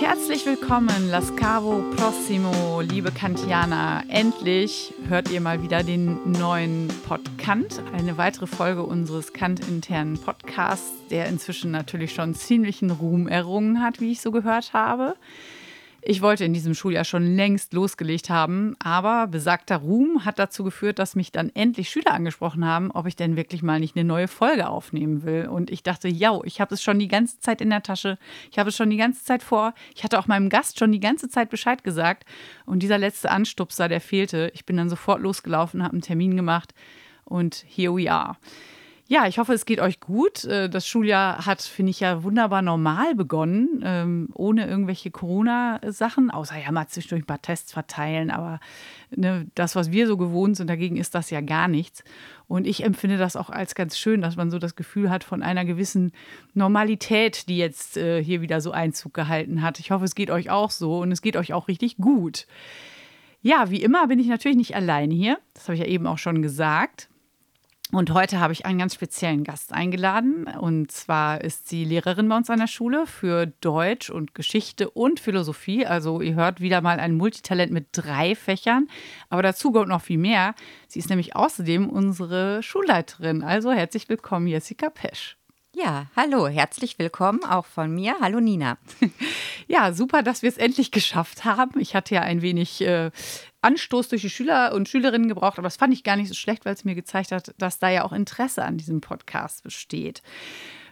Herzlich willkommen, Lascavo Prossimo, liebe Kantianer. Endlich hört ihr mal wieder den neuen Podcast, eine weitere Folge unseres Kant-internen Podcasts, der inzwischen natürlich schon ziemlichen Ruhm errungen hat, wie ich so gehört habe. Ich wollte in diesem Schuljahr schon längst losgelegt haben, aber besagter Ruhm hat dazu geführt, dass mich dann endlich Schüler angesprochen haben, ob ich denn wirklich mal nicht eine neue Folge aufnehmen will. Und ich dachte, ja, ich habe es schon die ganze Zeit in der Tasche, ich habe es schon die ganze Zeit vor. Ich hatte auch meinem Gast schon die ganze Zeit Bescheid gesagt. Und dieser letzte Anstupser, der fehlte. Ich bin dann sofort losgelaufen, habe einen Termin gemacht und here we are. Ja, ich hoffe, es geht euch gut. Äh, das Schuljahr hat, finde ich, ja wunderbar normal begonnen, ähm, ohne irgendwelche Corona-Sachen, außer ja mal zwischendurch ein paar Tests verteilen. Aber ne, das, was wir so gewohnt sind, dagegen ist das ja gar nichts. Und ich empfinde das auch als ganz schön, dass man so das Gefühl hat von einer gewissen Normalität, die jetzt äh, hier wieder so Einzug gehalten hat. Ich hoffe, es geht euch auch so und es geht euch auch richtig gut. Ja, wie immer bin ich natürlich nicht alleine hier. Das habe ich ja eben auch schon gesagt. Und heute habe ich einen ganz speziellen Gast eingeladen. Und zwar ist sie Lehrerin bei uns an der Schule für Deutsch und Geschichte und Philosophie. Also ihr hört wieder mal ein Multitalent mit drei Fächern. Aber dazu kommt noch viel mehr. Sie ist nämlich außerdem unsere Schulleiterin. Also herzlich willkommen, Jessica Pesch. Ja, hallo, herzlich willkommen auch von mir. Hallo Nina. Ja, super, dass wir es endlich geschafft haben. Ich hatte ja ein wenig äh, Anstoß durch die Schüler und Schülerinnen gebraucht, aber das fand ich gar nicht so schlecht, weil es mir gezeigt hat, dass da ja auch Interesse an diesem Podcast besteht.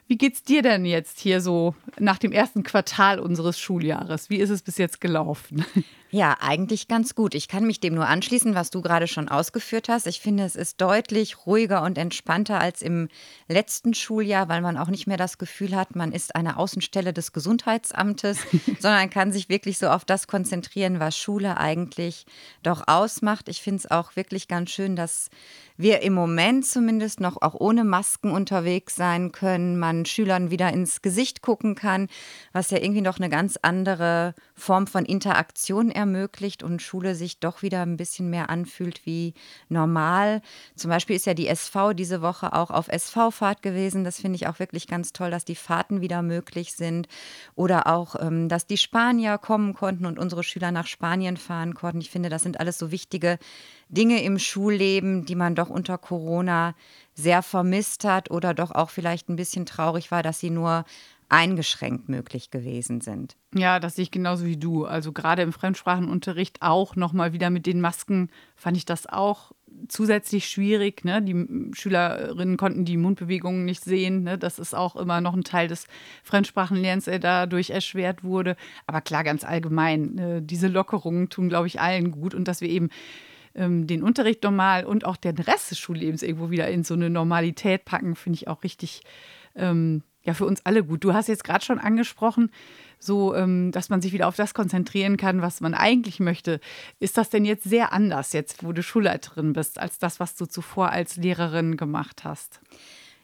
Wie geht's dir denn jetzt hier so nach dem ersten Quartal unseres Schuljahres? Wie ist es bis jetzt gelaufen? Ja, eigentlich ganz gut. Ich kann mich dem nur anschließen, was du gerade schon ausgeführt hast. Ich finde, es ist deutlich ruhiger und entspannter als im letzten Schuljahr, weil man auch nicht mehr das Gefühl hat, man ist eine Außenstelle des Gesundheitsamtes, sondern kann sich wirklich so auf das konzentrieren, was Schule eigentlich doch ausmacht. Ich finde es auch wirklich ganz schön, dass wir im Moment zumindest noch auch ohne Masken unterwegs sein können, man Schülern wieder ins Gesicht gucken kann, was ja irgendwie noch eine ganz andere Form von Interaktion ermöglicht ermöglicht und Schule sich doch wieder ein bisschen mehr anfühlt wie normal. Zum Beispiel ist ja die SV diese Woche auch auf SV-Fahrt gewesen. Das finde ich auch wirklich ganz toll, dass die Fahrten wieder möglich sind. Oder auch, ähm, dass die Spanier kommen konnten und unsere Schüler nach Spanien fahren konnten. Ich finde, das sind alles so wichtige Dinge im Schulleben, die man doch unter Corona sehr vermisst hat oder doch auch vielleicht ein bisschen traurig war, dass sie nur eingeschränkt möglich gewesen sind. Ja, das sehe ich genauso wie du. Also gerade im Fremdsprachenunterricht auch nochmal wieder mit den Masken fand ich das auch zusätzlich schwierig. Ne? Die Schülerinnen konnten die Mundbewegungen nicht sehen. Ne? Das ist auch immer noch ein Teil des Fremdsprachenlernens, der dadurch erschwert wurde. Aber klar, ganz allgemein, äh, diese Lockerungen tun, glaube ich, allen gut und dass wir eben ähm, den Unterricht normal und auch den Rest des Schullebens irgendwo wieder in so eine Normalität packen, finde ich auch richtig ähm, ja für uns alle gut. Du hast jetzt gerade schon angesprochen, so ähm, dass man sich wieder auf das konzentrieren kann, was man eigentlich möchte. Ist das denn jetzt sehr anders, jetzt wo du Schulleiterin bist, als das, was du zuvor als Lehrerin gemacht hast?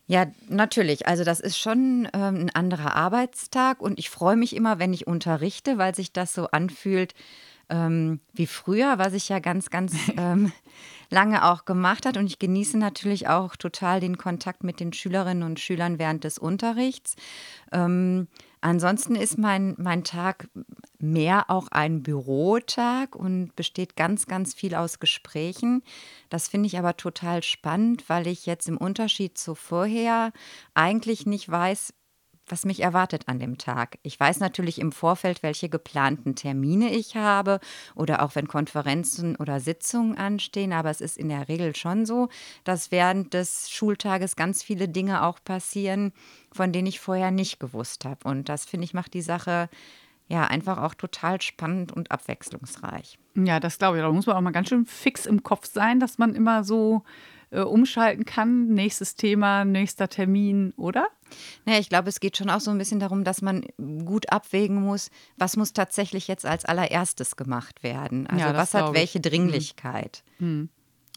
Ja, natürlich. Also das ist schon ähm, ein anderer Arbeitstag und ich freue mich immer, wenn ich unterrichte, weil sich das so anfühlt ähm, wie früher, was ich ja ganz, ganz ähm, lange auch gemacht hat. Und ich genieße natürlich auch total den Kontakt mit den Schülerinnen und Schülern während des Unterrichts. Ähm, ansonsten ist mein, mein Tag mehr auch ein Bürotag und besteht ganz, ganz viel aus Gesprächen. Das finde ich aber total spannend, weil ich jetzt im Unterschied zu vorher eigentlich nicht weiß, was mich erwartet an dem Tag. Ich weiß natürlich im Vorfeld, welche geplanten Termine ich habe oder auch wenn Konferenzen oder Sitzungen anstehen, aber es ist in der Regel schon so, dass während des Schultages ganz viele Dinge auch passieren, von denen ich vorher nicht gewusst habe. Und das finde ich macht die Sache ja einfach auch total spannend und abwechslungsreich. Ja, das glaube ich. Da muss man auch mal ganz schön fix im Kopf sein, dass man immer so äh, umschalten kann. Nächstes Thema, nächster Termin, oder? Naja, ich glaube, es geht schon auch so ein bisschen darum, dass man gut abwägen muss, was muss tatsächlich jetzt als allererstes gemacht werden. Also ja, was hat welche Dringlichkeit. Hm. Hm.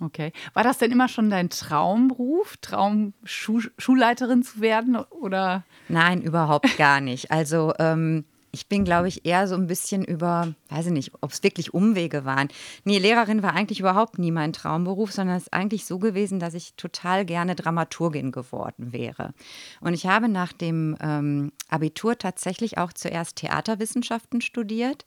Okay. War das denn immer schon dein Traumberuf, Traum Schu Schulleiterin zu werden oder? Nein, überhaupt gar nicht. Also ähm, Ich bin, glaube ich, eher so ein bisschen über, weiß ich nicht, ob es wirklich Umwege waren. Nee, Lehrerin war eigentlich überhaupt nie mein Traumberuf, sondern es ist eigentlich so gewesen, dass ich total gerne Dramaturgin geworden wäre. Und ich habe nach dem ähm, Abitur tatsächlich auch zuerst Theaterwissenschaften studiert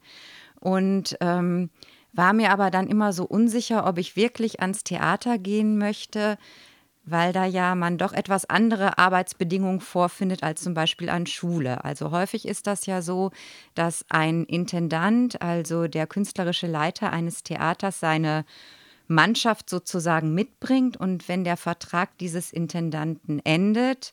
und ähm, war mir aber dann immer so unsicher, ob ich wirklich ans Theater gehen möchte, weil da ja man doch etwas andere Arbeitsbedingungen vorfindet als zum Beispiel an Schule. Also häufig ist das ja so, dass ein Intendant, also der künstlerische Leiter eines Theaters, seine Mannschaft sozusagen mitbringt und wenn der Vertrag dieses Intendanten endet,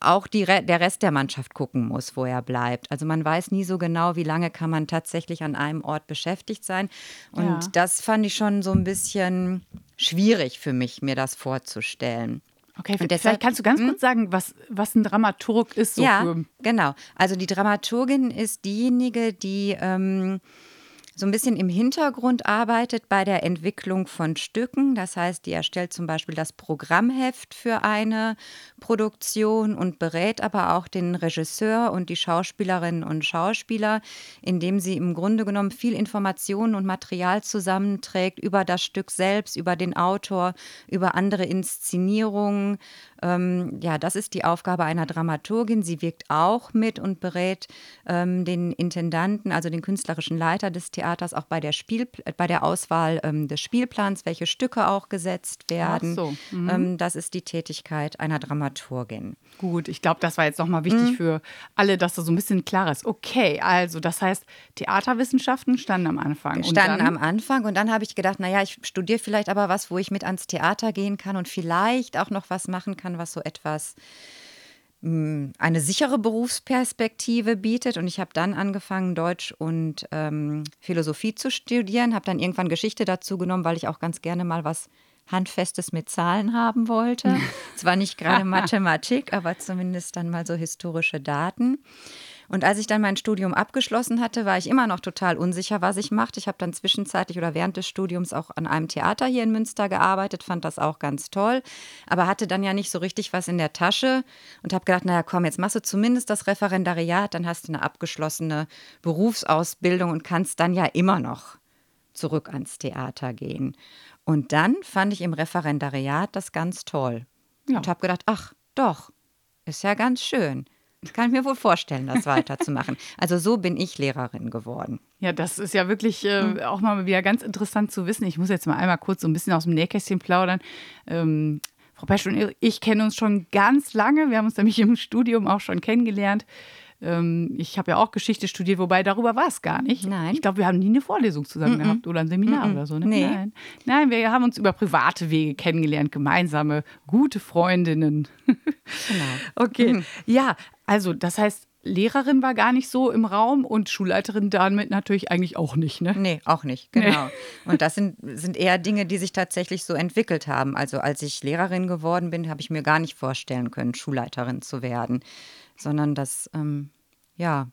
auch die, der Rest der Mannschaft gucken muss, wo er bleibt. Also man weiß nie so genau, wie lange kann man tatsächlich an einem Ort beschäftigt sein. Und ja. das fand ich schon so ein bisschen schwierig für mich, mir das vorzustellen. Okay, und deshalb, vielleicht kannst du ganz hm? kurz sagen, was, was ein Dramaturg ist. So ja, genau. Also die Dramaturgin ist diejenige, die ähm, so ein bisschen im Hintergrund arbeitet bei der Entwicklung von Stücken. Das heißt, die erstellt zum Beispiel das Programmheft für eine Produktion und berät aber auch den Regisseur und die Schauspielerinnen und Schauspieler, indem sie im Grunde genommen viel Informationen und Material zusammenträgt über das Stück selbst, über den Autor, über andere Inszenierungen. Ähm, ja, das ist die Aufgabe einer Dramaturgin. Sie wirkt auch mit und berät ähm, den Intendanten, also den künstlerischen Leiter des Theaters auch bei der, Spiel, bei der Auswahl ähm, des Spielplans, welche Stücke auch gesetzt werden. So. Mhm. Ähm, das ist die Tätigkeit einer Dramaturgin. Gut, ich glaube, das war jetzt nochmal wichtig mhm. für alle, dass das so ein bisschen klar ist. Okay, also das heißt, Theaterwissenschaften standen am Anfang. Standen am Anfang und dann habe ich gedacht, naja, ich studiere vielleicht aber was, wo ich mit ans Theater gehen kann und vielleicht auch noch was machen kann, was so etwas eine sichere Berufsperspektive bietet. Und ich habe dann angefangen, Deutsch und ähm, Philosophie zu studieren, habe dann irgendwann Geschichte dazu genommen, weil ich auch ganz gerne mal was Handfestes mit Zahlen haben wollte. Zwar nicht gerade Mathematik, aber zumindest dann mal so historische Daten. Und als ich dann mein Studium abgeschlossen hatte, war ich immer noch total unsicher, was ich machte. Ich habe dann zwischenzeitlich oder während des Studiums auch an einem Theater hier in Münster gearbeitet, fand das auch ganz toll, aber hatte dann ja nicht so richtig was in der Tasche und habe gedacht, naja, komm, jetzt machst du zumindest das Referendariat, dann hast du eine abgeschlossene Berufsausbildung und kannst dann ja immer noch zurück ans Theater gehen. Und dann fand ich im Referendariat das ganz toll ja. und habe gedacht, ach doch, ist ja ganz schön. Ich kann mir wohl vorstellen, das weiterzumachen. Also so bin ich Lehrerin geworden. Ja, das ist ja wirklich äh, hm. auch mal wieder ganz interessant zu wissen. Ich muss jetzt mal einmal kurz so ein bisschen aus dem Nähkästchen plaudern. Ähm, Frau Pesch und ich kennen uns schon ganz lange. Wir haben uns nämlich im Studium auch schon kennengelernt. Ähm, ich habe ja auch Geschichte studiert, wobei darüber war es gar nicht. Nein. Ich glaube, wir haben nie eine Vorlesung zusammen mm -mm. gehabt oder ein Seminar mm oder so. Ne? Nee. Nein. Nein, wir haben uns über private Wege kennengelernt, gemeinsame, gute Freundinnen. Genau. okay. Mhm. Ja, also das heißt, Lehrerin war gar nicht so im Raum und Schulleiterin damit natürlich eigentlich auch nicht, ne? Nee, auch nicht, genau. Nee. Und das sind, sind eher Dinge, die sich tatsächlich so entwickelt haben. Also als ich Lehrerin geworden bin, habe ich mir gar nicht vorstellen können, Schulleiterin zu werden sondern das, ähm, ja,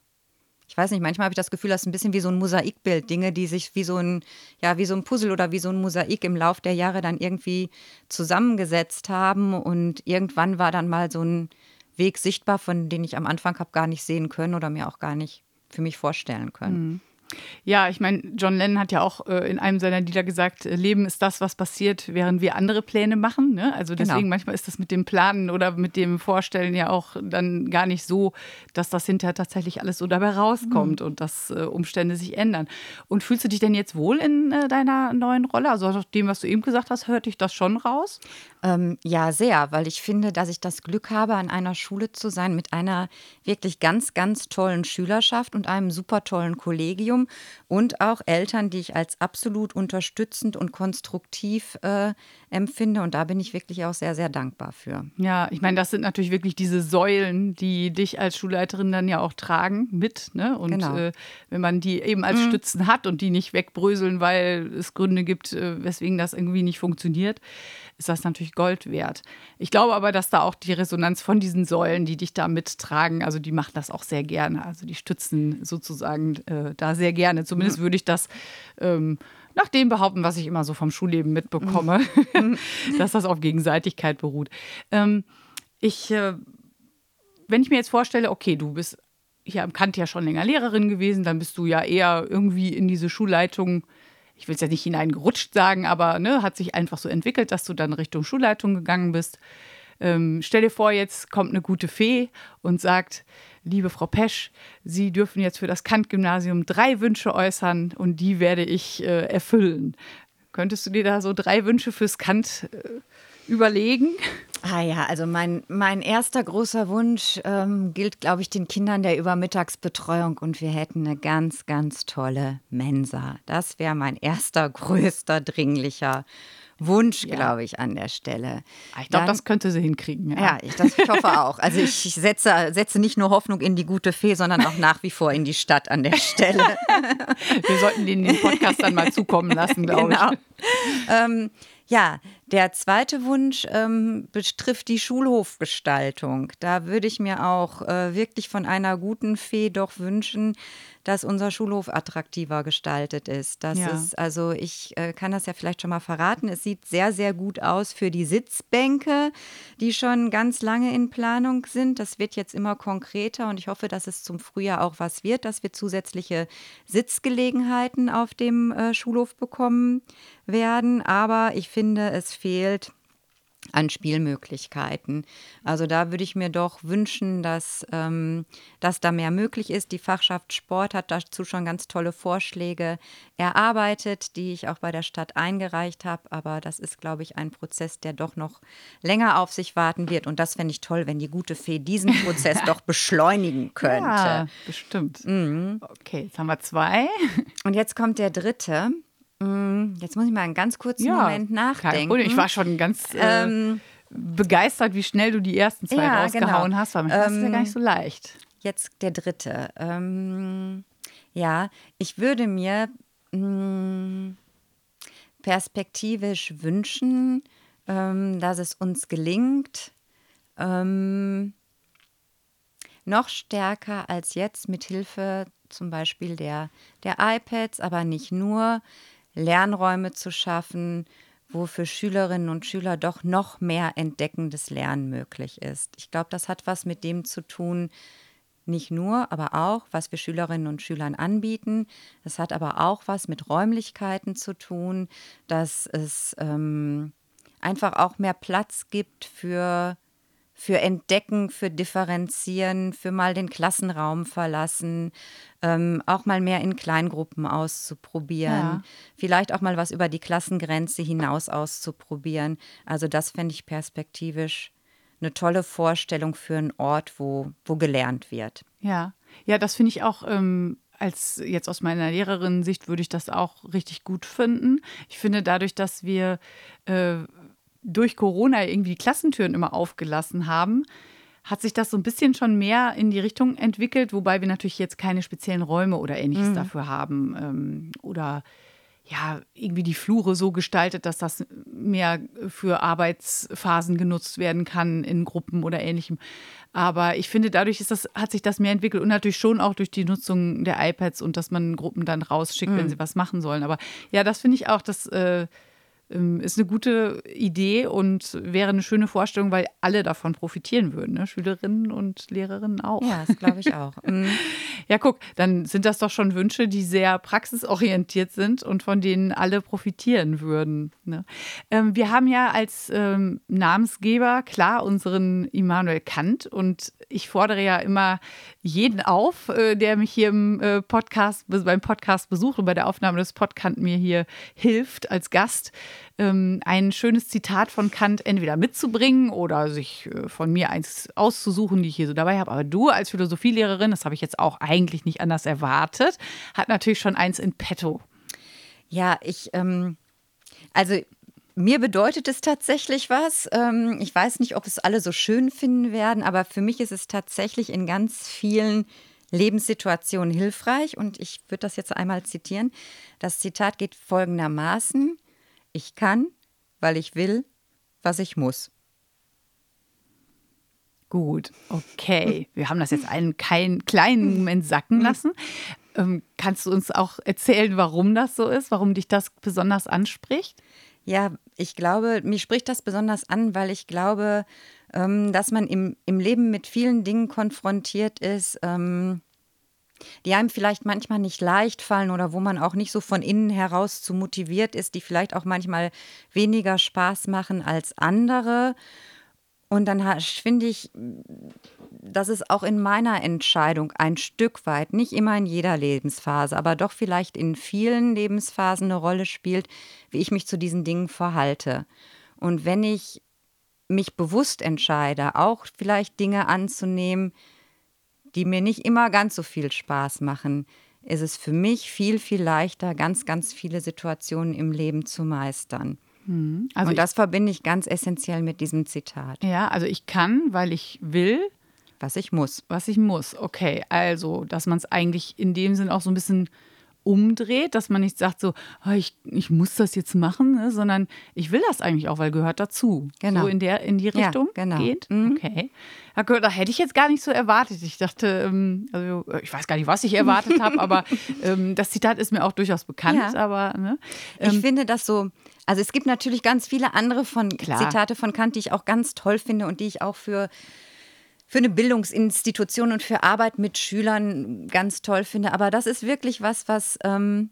ich weiß nicht, manchmal habe ich das Gefühl, das ist ein bisschen wie so ein Mosaikbild, Dinge, die sich wie so ein, ja, wie so ein Puzzle oder wie so ein Mosaik im Lauf der Jahre dann irgendwie zusammengesetzt haben und irgendwann war dann mal so ein Weg sichtbar, von dem ich am Anfang habe gar nicht sehen können oder mir auch gar nicht für mich vorstellen können. Mhm. Ja, ich meine, John Lennon hat ja auch äh, in einem seiner Lieder gesagt, äh, Leben ist das, was passiert, während wir andere Pläne machen. Ne? Also genau. deswegen genau. manchmal ist das mit dem Planen oder mit dem Vorstellen ja auch dann gar nicht so, dass das hinterher tatsächlich alles so dabei rauskommt mhm. und dass äh, Umstände sich ändern. Und fühlst du dich denn jetzt wohl in äh, deiner neuen Rolle? Also aus dem, was du eben gesagt hast, hört dich das schon raus? Ähm, ja, sehr, weil ich finde, dass ich das Glück habe, an einer Schule zu sein mit einer wirklich ganz, ganz tollen Schülerschaft und einem super tollen Kollegium Und auch Eltern, die ich als absolut unterstützend und konstruktiv äh, empfinde. Und da bin ich wirklich auch sehr, sehr dankbar für. Ja, ich meine, das sind natürlich wirklich diese Säulen, die dich als Schulleiterin dann ja auch tragen mit. Ne? Und genau. äh, wenn man die eben als mhm. Stützen hat und die nicht wegbröseln, weil es Gründe gibt, äh, weswegen das irgendwie nicht funktioniert, ist das natürlich Gold wert. Ich glaube aber, dass da auch die Resonanz von diesen Säulen, die dich da mittragen, also die machen das auch sehr gerne. Also die stützen sozusagen äh, da sehr gerne. Zumindest würde ich das ähm, nach dem behaupten, was ich immer so vom Schulleben mitbekomme, mhm. dass das auf Gegenseitigkeit beruht. Ähm, ich, äh, wenn ich mir jetzt vorstelle, okay, du bist hier am Kant ja schon länger Lehrerin gewesen, dann bist du ja eher irgendwie in diese Schulleitung, ich will es ja nicht hineingerutscht sagen, aber ne, hat sich einfach so entwickelt, dass du dann Richtung Schulleitung gegangen bist. Ähm, stell dir vor, jetzt kommt eine gute Fee und sagt, liebe Frau Pesch, Sie dürfen jetzt für das Kant-Gymnasium drei Wünsche äußern und die werde ich äh, erfüllen. Könntest du dir da so drei Wünsche fürs Kant äh, überlegen? Ah ja, also mein, mein erster großer Wunsch ähm, gilt, glaube ich, den Kindern der Übermittagsbetreuung und wir hätten eine ganz, ganz tolle Mensa. Das wäre mein erster, größter, dringlicher Wunsch, ja. glaube ich, an der Stelle. Ah, ich glaube, das könnte sie hinkriegen. Ja, ja ich, das, ich hoffe auch. Also ich setze, setze nicht nur Hoffnung in die gute Fee, sondern auch nach wie vor in die Stadt an der Stelle. Wir sollten den, den Podcast dann mal zukommen lassen, glaube genau. ich. Ähm, ja, der zweite Wunsch ähm, betrifft die Schulhofgestaltung. Da würde ich mir auch äh, wirklich von einer guten Fee doch wünschen, dass unser Schulhof attraktiver gestaltet ist. Das ja. ist, also ich äh, kann das ja vielleicht schon mal verraten. Es sieht sehr, sehr gut aus für die Sitzbänke, die schon ganz lange in Planung sind. Das wird jetzt immer konkreter und ich hoffe, dass es zum Frühjahr auch was wird, dass wir zusätzliche Sitzgelegenheiten auf dem äh, Schulhof bekommen werden. Aber ich finde, es fehlt an Spielmöglichkeiten. Also da würde ich mir doch wünschen, dass, ähm, dass da mehr möglich ist. Die Fachschaft Sport hat dazu schon ganz tolle Vorschläge erarbeitet, die ich auch bei der Stadt eingereicht habe. Aber das ist, glaube ich, ein Prozess, der doch noch länger auf sich warten wird. Und das fände ich toll, wenn die gute Fee diesen Prozess doch beschleunigen könnte. Ja, bestimmt. Mhm. Okay, jetzt haben wir zwei. Und jetzt kommt der dritte. Mm, jetzt muss ich mal einen ganz kurzen ja, Moment nachdenken. Ich war schon ganz äh, ähm, begeistert, wie schnell du die ersten zwei ja, rausgehauen genau. hast, weil das ähm, ist ja gar nicht so leicht. Jetzt der dritte. Ähm, ja, ich würde mir mh, mm, perspektivisch wünschen, ähm, dass es uns gelingt, ähm, noch stärker als jetzt mit Hilfe zum Beispiel der, der iPads, aber nicht nur, Lernräume zu schaffen, wo für Schülerinnen und Schüler doch noch mehr entdeckendes Lernen möglich ist. Ich glaube, das hat was mit dem zu tun, nicht nur, aber auch, was wir Schülerinnen und Schülern anbieten. Es hat aber auch was mit Räumlichkeiten zu tun, dass es ähm, einfach auch mehr Platz gibt für für Entdecken, für Differenzieren, für mal den Klassenraum verlassen, ähm, auch mal mehr in Kleingruppen auszuprobieren, ja. vielleicht auch mal was über die Klassengrenze hinaus auszuprobieren. Also das fände ich perspektivisch eine tolle Vorstellung für einen Ort, wo, wo gelernt wird. Ja, ja, das finde ich auch. Ähm als jetzt aus meiner Lehrerin-Sicht würde ich das auch richtig gut finden. Ich finde dadurch, dass wir äh, durch Corona irgendwie die Klassentüren immer aufgelassen haben, hat sich das so ein bisschen schon mehr in die Richtung entwickelt, wobei wir natürlich jetzt keine speziellen Räume oder ähnliches mhm. dafür haben. Ähm, oder ja, irgendwie die Flure so gestaltet, dass das mehr für Arbeitsphasen genutzt werden kann in Gruppen oder ähnlichem. Aber ich finde, dadurch ist das, hat sich das mehr entwickelt und natürlich schon auch durch die Nutzung der iPads und dass man Gruppen dann rausschickt, mhm. wenn sie was machen sollen. Aber ja, das finde ich auch, dass äh, ist eine gute Idee und wäre eine schöne Vorstellung, weil alle davon profitieren würden, ne? Schülerinnen und Lehrerinnen auch. Ja, das glaube ich auch. Mhm. ja, guck, dann sind das doch schon Wünsche, die sehr praxisorientiert sind und von denen alle profitieren würden. Ne? Ähm, wir haben ja als ähm, Namensgeber klar unseren Immanuel Kant und ich fordere ja immer jeden auf, äh, der mich hier im äh, Podcast, beim Podcast besucht und bei der Aufnahme des Podcasts mir hier hilft als Gast ähm, ein schönes Zitat von Kant entweder mitzubringen oder sich äh, von mir eins auszusuchen, die ich hier so dabei habe. Aber du als Philosophielehrerin, das habe ich jetzt auch eigentlich nicht anders erwartet, hat natürlich schon eins in petto. Ja, ich, ähm, also mir bedeutet es tatsächlich was. Ähm, ich weiß nicht, ob es alle so schön finden werden, aber für mich ist es tatsächlich in ganz vielen Lebenssituationen hilfreich. Und ich würde das jetzt einmal zitieren. Das Zitat geht folgendermaßen. Ich kann, weil ich will, was ich muss. Gut, okay. Wir haben das jetzt einen keinen kleinen Moment sacken lassen. Ähm, kannst du uns auch erzählen, warum das so ist, warum dich das besonders anspricht? Ja, ich glaube, mich spricht das besonders an, weil ich glaube, ähm, dass man im, im Leben mit vielen Dingen konfrontiert ist, ähm, die einem vielleicht manchmal nicht leicht fallen oder wo man auch nicht so von innen heraus zu motiviert ist, die vielleicht auch manchmal weniger Spaß machen als andere. Und dann finde ich, dass es auch in meiner Entscheidung ein Stück weit, nicht immer in jeder Lebensphase, aber doch vielleicht in vielen Lebensphasen eine Rolle spielt, wie ich mich zu diesen Dingen verhalte. Und wenn ich mich bewusst entscheide, auch vielleicht Dinge anzunehmen, die mir nicht immer ganz so viel Spaß machen, ist es für mich viel, viel leichter, ganz, ganz viele Situationen im Leben zu meistern. Hm. Also Und das ich, verbinde ich ganz essentiell mit diesem Zitat. Ja, also ich kann, weil ich will. Was ich muss. Was ich muss, okay. Also, dass man es eigentlich in dem Sinn auch so ein bisschen umdreht, dass man nicht sagt so, oh, ich, ich muss das jetzt machen, ne, sondern ich will das eigentlich auch, weil gehört dazu. Genau. So in, der, in die Richtung ja, genau. geht. Mhm. Okay. Da hätte ich jetzt gar nicht so erwartet. Ich dachte, ähm, also ich weiß gar nicht, was ich erwartet habe, aber ähm, das Zitat ist mir auch durchaus bekannt. Ja. Aber ne, ähm, ich finde das so. Also es gibt natürlich ganz viele andere von Klar. Zitate von Kant, die ich auch ganz toll finde und die ich auch für für eine Bildungsinstitution und für Arbeit mit Schülern ganz toll finde. Aber das ist wirklich was, was, ähm,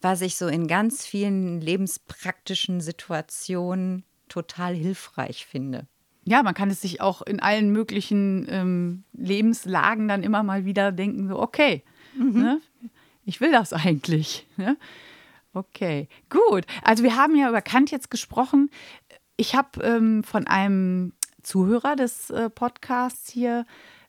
was ich so in ganz vielen lebenspraktischen Situationen total hilfreich finde. Ja, man kann es sich auch in allen möglichen ähm, Lebenslagen dann immer mal wieder denken, so, okay, mhm. ne? ich will das eigentlich. Ne? Okay, gut. Also wir haben ja über Kant jetzt gesprochen. Ich habe ähm, von einem Zuhörer des äh, Podcasts hier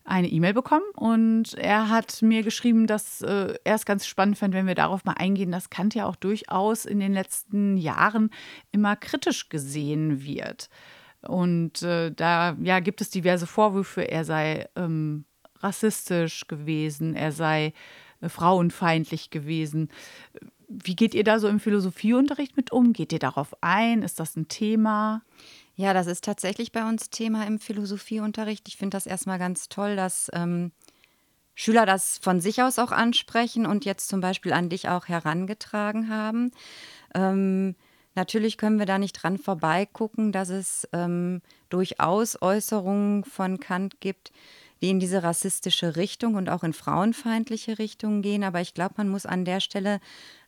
eine E-Mail bekommen und er hat mir geschrieben, dass äh, er es ganz spannend fand, wenn wir darauf mal eingehen, dass Kant ja auch durchaus in den letzten Jahren immer kritisch gesehen wird. Und äh, da ja, gibt es diverse Vorwürfe, er sei ähm, rassistisch gewesen, er sei äh, frauenfeindlich gewesen. Wie geht ihr da so im Philosophieunterricht mit um? Geht ihr darauf ein? Ist das ein Thema? Ja, das ist tatsächlich bei uns Thema im Philosophieunterricht. Ich finde das erstmal ganz toll, dass ähm, Schüler das von sich aus auch ansprechen und jetzt zum Beispiel an dich auch herangetragen haben. Ähm, natürlich können wir da nicht dran vorbeigucken, dass es ähm, durchaus Äußerungen von Kant gibt, die in diese rassistische Richtung und auch in frauenfeindliche Richtung gehen. Aber ich glaube, man muss an der Stelle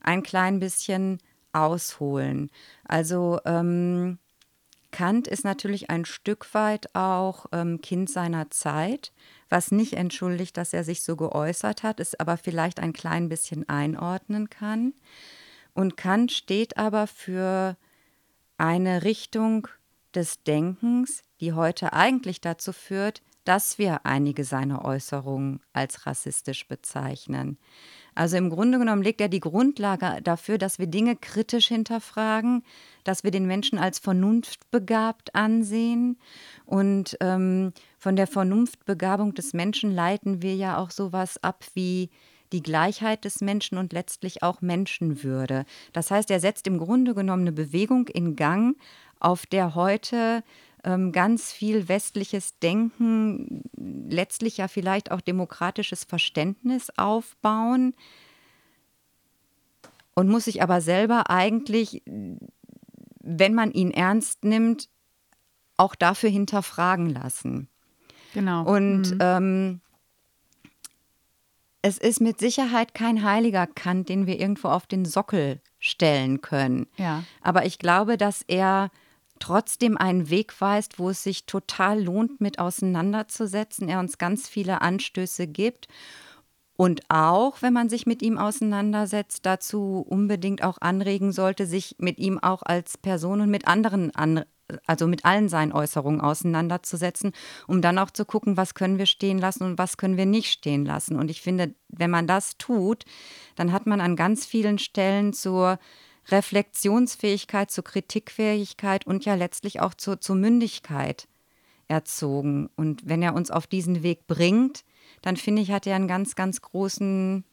ein klein bisschen ausholen. Also ähm, Kant ist natürlich ein Stück weit auch ähm, Kind seiner Zeit, was nicht entschuldigt, dass er sich so geäußert hat, es aber vielleicht ein klein bisschen einordnen kann. Und Kant steht aber für eine Richtung des Denkens, die heute eigentlich dazu führt, dass wir einige seiner Äußerungen als rassistisch bezeichnen. Also im Grunde genommen legt er die Grundlage dafür, dass wir Dinge kritisch hinterfragen, dass wir den Menschen als vernunftbegabt ansehen. Und ähm, von der Vernunftbegabung des Menschen leiten wir ja auch sowas ab wie die Gleichheit des Menschen und letztlich auch Menschenwürde. Das heißt, er setzt im Grunde genommen eine Bewegung in Gang, auf der heute ganz viel westliches Denken, letztlich ja vielleicht auch demokratisches Verständnis aufbauen und muss sich aber selber eigentlich, wenn man ihn ernst nimmt, auch dafür hinterfragen lassen. Genau. Und mhm. ähm, es ist mit Sicherheit kein heiliger Kant, den wir irgendwo auf den Sockel stellen können. Ja. Aber ich glaube, dass er trotzdem einen Weg weist, wo es sich total lohnt, mit auseinanderzusetzen. Er uns ganz viele Anstöße gibt. Und auch, wenn man sich mit ihm auseinandersetzt, dazu unbedingt auch anregen sollte, sich mit ihm auch als Person und mit anderen, also mit allen seinen Äußerungen auseinanderzusetzen, um dann auch zu gucken, was können wir stehen lassen und was können wir nicht stehen lassen. Und ich finde, wenn man das tut, dann hat man an ganz vielen Stellen zur Reflexionsfähigkeit, zur Kritikfähigkeit und ja letztlich auch zur, zur Mündigkeit erzogen. Und wenn er uns auf diesen Weg bringt, dann finde ich, hat er einen ganz, ganz großen,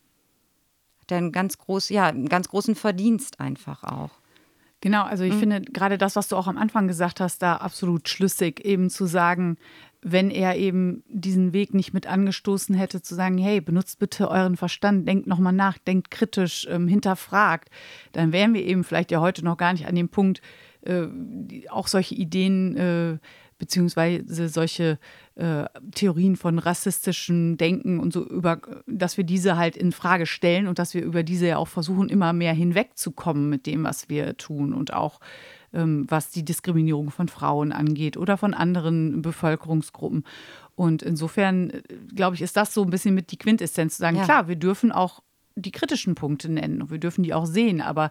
hat er einen ganz groß, ja, einen ganz großen Verdienst einfach auch. Genau, also ich mhm. finde gerade das, was du auch am Anfang gesagt hast, da absolut schlüssig, eben zu sagen, wenn er eben diesen Weg nicht mit angestoßen hätte, zu sagen, hey, benutzt bitte euren Verstand, denkt nochmal nach, denkt kritisch, ähm, hinterfragt, dann wären wir eben vielleicht ja heute noch gar nicht an dem Punkt, äh, auch solche Ideen äh, beziehungsweise solche äh, Theorien von rassistischen Denken und so über, dass wir diese halt in Frage stellen und dass wir über diese ja auch versuchen, immer mehr hinwegzukommen mit dem, was wir tun und auch was die Diskriminierung von Frauen angeht oder von anderen Bevölkerungsgruppen. Und insofern, äh, glaube ich, ist das so ein bisschen mit die Quintessenz zu sagen, ja. klar, wir dürfen auch die kritischen Punkte nennen und wir dürfen die auch sehen, aber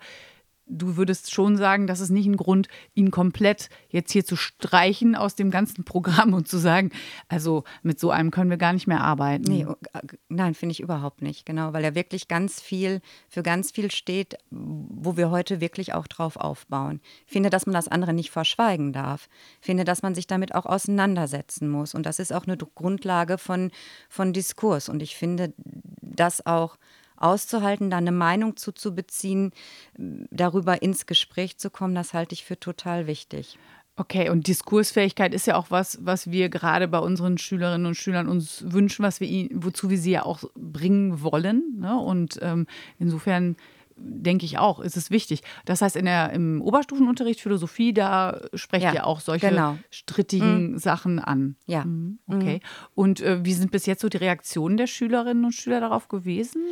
du würdest schon sagen, das ist nicht ein Grund, ihn komplett jetzt hier zu streichen aus dem ganzen Programm und zu sagen, also mit so einem können wir gar nicht mehr arbeiten. Nee, oh, äh, nein, finde ich überhaupt nicht, genau, weil er wirklich ganz viel, für ganz viel steht, wo wir heute wirklich auch drauf aufbauen. Ich finde, dass man das andere nicht verschweigen darf. Ich finde, dass man sich damit auch auseinandersetzen muss. Und das ist auch eine Grundlage von, von Diskurs. Und ich finde, dass auch auszuhalten, da eine Meinung zuzubeziehen, darüber ins Gespräch zu kommen, das halte ich für total wichtig. Okay, und Diskursfähigkeit ist ja auch was, was wir gerade bei unseren Schülerinnen und Schülern uns wünschen, was wir ihnen, wozu wir sie ja auch bringen wollen. Ne? Und ähm, insofern denke ich auch, ist es wichtig. Das heißt, in der, im Oberstufenunterricht Philosophie, da sprecht ja, ihr auch solche genau. strittigen mhm. Sachen an. Ja. Mhm. Okay. Mhm. Und äh, wie sind bis jetzt so die Reaktionen der Schülerinnen und Schüler darauf gewesen?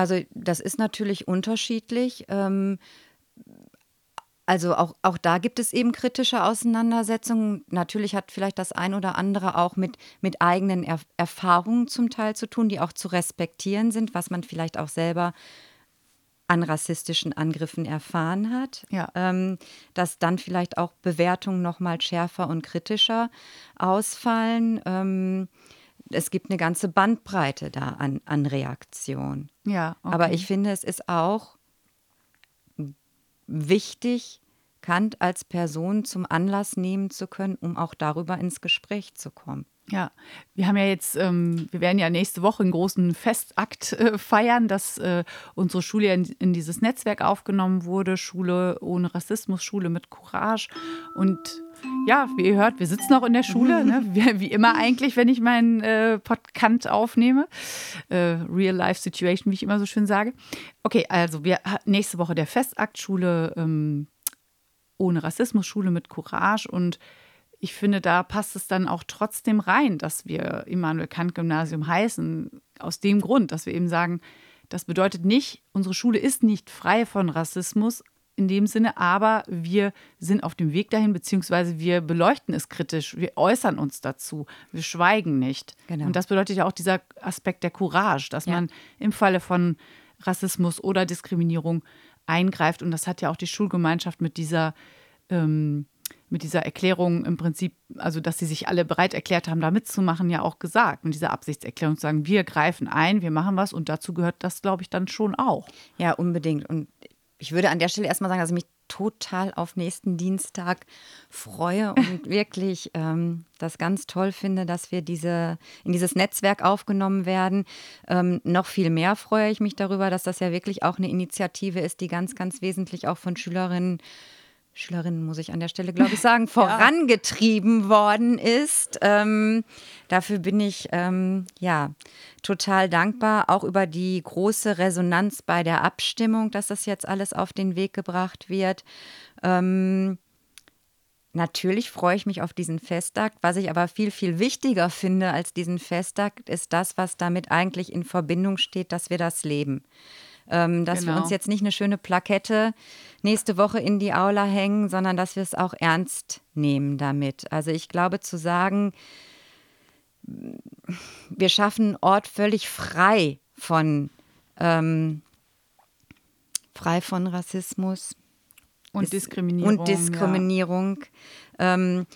Also das ist natürlich unterschiedlich. Ähm, also auch, auch da gibt es eben kritische Auseinandersetzungen. Natürlich hat vielleicht das ein oder andere auch mit, mit eigenen er Erfahrungen zum Teil zu tun, die auch zu respektieren sind, was man vielleicht auch selber an rassistischen Angriffen erfahren hat, ja. ähm, dass dann vielleicht auch Bewertungen noch mal schärfer und kritischer ausfallen. Ähm, es gibt eine ganze Bandbreite da an, an Reaktion. Ja, okay. Aber ich finde, es ist auch wichtig, Kant als Person zum Anlass nehmen zu können, um auch darüber ins Gespräch zu kommen. Ja, wir haben ja jetzt, ähm, wir werden ja nächste Woche einen großen Festakt äh, feiern, dass äh, unsere Schule in, in, dieses Netzwerk aufgenommen wurde. Schule ohne Rassismus, Schule mit Courage. Und ja, wie ihr hört, wir sitzen noch in der Schule, ne? wie, wie, immer eigentlich, wenn ich meinen äh, Podcast aufnehme. Äh, Real Life Situation, wie ich immer so schön sage. Okay, also wir nächste Woche der Festakt Schule ähm, ohne Rassismus, Schule mit Courage und ich finde, da passt es dann auch trotzdem rein, dass wir Immanuel Kant Gymnasium heißen, aus dem Grund, dass wir eben sagen, das bedeutet nicht, unsere Schule ist nicht frei von Rassismus in dem Sinne, aber wir sind auf dem Weg dahin, beziehungsweise wir beleuchten es kritisch, wir äußern uns dazu, wir schweigen nicht. Genau. Und das bedeutet ja auch dieser Aspekt der Courage, dass ja. man im Falle von Rassismus oder Diskriminierung eingreift. Und das hat ja auch die Schulgemeinschaft mit dieser ähm, mit dieser Erklärung im Prinzip, also dass sie sich alle bereit erklärt haben, da mitzumachen, ja auch gesagt. Mit dieser Absichtserklärung zu sagen, wir greifen ein, wir machen was und dazu gehört das, glaube ich, dann schon auch. Ja, unbedingt. Und ich würde an der Stelle erstmal sagen, dass ich mich total auf nächsten Dienstag freue und wirklich ähm, das ganz toll finde, dass wir diese, in dieses Netzwerk aufgenommen werden. Ähm, noch viel mehr freue ich mich darüber, dass das ja wirklich auch eine Initiative ist, die ganz, ganz wesentlich auch von Schülerinnen Schülerinnen, muss ich an der Stelle, glaube ich, sagen, vorangetrieben worden ist. Ähm, dafür bin ich ähm, ja total dankbar, auch über die große Resonanz bei der Abstimmung, dass das jetzt alles auf den Weg gebracht wird. Ähm, Natürlich freue ich mich auf diesen Festakt. Was ich aber viel, viel wichtiger finde als diesen Festakt, ist das, was damit eigentlich in Verbindung steht, dass wir das leben. Ähm, dass genau. wir uns jetzt nicht eine schöne Plakette nächste Woche in die Aula hängen, sondern dass wir es auch ernst nehmen damit. Also ich glaube zu sagen, wir schaffen einen Ort völlig frei von ähm, frei von Rassismus und Diskriminierung. Und Diskriminierung ja. ähm,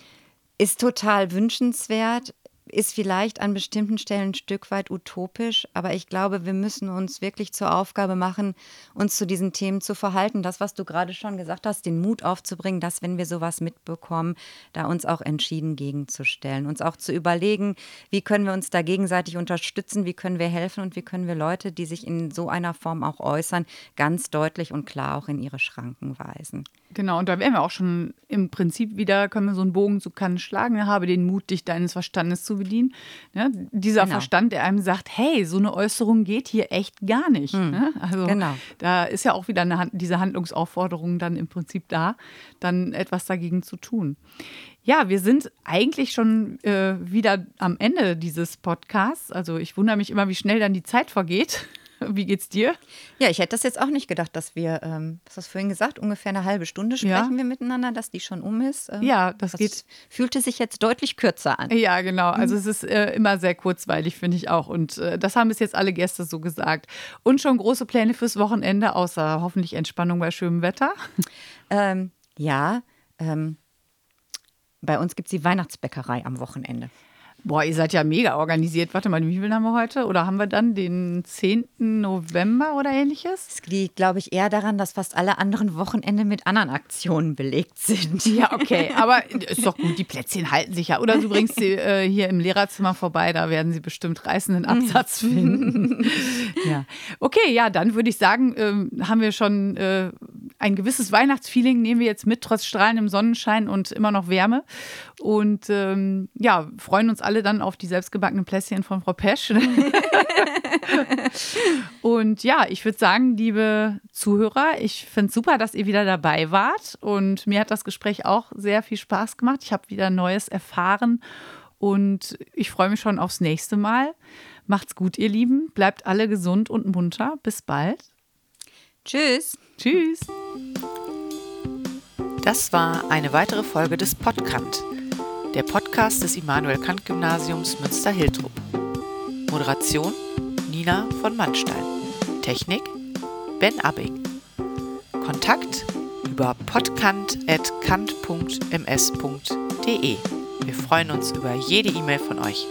ist total wünschenswert ist vielleicht an bestimmten Stellen ein Stück weit utopisch, aber ich glaube, wir müssen uns wirklich zur Aufgabe machen, uns zu diesen Themen zu verhalten. Das, was du gerade schon gesagt hast, den Mut aufzubringen, dass, wenn wir sowas mitbekommen, da uns auch entschieden gegenzustellen, uns auch zu überlegen, wie können wir uns da gegenseitig unterstützen, wie können wir helfen und wie können wir Leute, die sich in so einer Form auch äußern, ganz deutlich und klar auch in ihre Schranken weisen. Genau, und da wären wir auch schon im Prinzip wieder, können wir so einen Bogen zu Kant schlagen, habe den Mut, dich deines Verstandes zu bedienen. Ja, dieser genau. Verstand, der einem sagt, hey, so eine Äußerung geht hier echt gar nicht. Hm. Ne? Also genau. da ist ja auch wieder eine, diese Handlungsaufforderung dann im Prinzip da, dann etwas dagegen zu tun. Ja, wir sind eigentlich schon äh, wieder am Ende dieses Podcasts. Also ich wundere mich immer, wie schnell dann die Zeit vergeht. Wie geht's dir? Ja, ich hätte das jetzt auch nicht gedacht, dass wir, ähm, was hast du vorhin gesagt, ungefähr eine halbe Stunde sprechen ja. wir miteinander, dass die schon um ist. Ähm, ja, das, das, geht. Fühlte sich jetzt deutlich kürzer an. Ja, genau. Also mhm. es ist äh, immer sehr kurzweilig, finde ich auch. Und äh, das haben bis jetzt alle Gäste so gesagt. Und schon große Pläne fürs Wochenende, außer hoffentlich Entspannung bei schönem Wetter. Ähm, ja, ähm, bei uns gibt es die Weihnachtsbäckerei am Wochenende. Boah, ihr seid ja mega organisiert. Warte mal, wie viel haben wir heute? Oder haben wir dann den 10. November oder ähnliches? Es liegt, glaube ich, eher daran, dass fast alle anderen Wochenende mit anderen Aktionen belegt sind. Ja, okay. Aber ist doch gut, die Plätzchen halten sich ja. Oder du bringst sie äh, hier im Lehrerzimmer vorbei, da werden sie bestimmt reißenden Absatz finden. ja. Okay, ja, dann würde ich sagen, äh, haben wir schon äh, ein gewisses Weihnachtsfeeling, nehmen wir jetzt mit, trotz strahlendem Sonnenschein und immer noch Wärme. Und ähm, ja, freuen uns alle alle dann auf die selbstgebackenen Plätzchen von Frau Pesch. und ja, ich würde sagen, liebe Zuhörer, ich finde es super, dass ihr wieder dabei wart. Und mir hat das Gespräch auch sehr viel Spaß gemacht. Ich habe wieder Neues erfahren und ich freue mich schon aufs nächste Mal. Macht's gut, ihr Lieben. Bleibt alle gesund und munter. Bis bald. Tschüss. Tschüss. Das war eine weitere Folge des Podcast der Podcast des Immanuel Kant Gymnasiums Münster-Hiltrup. Moderation Nina von Mannstein. Technik Ben Abbing. Kontakt über podcast.kant.ms.de. Wir freuen uns über jede E-Mail von euch.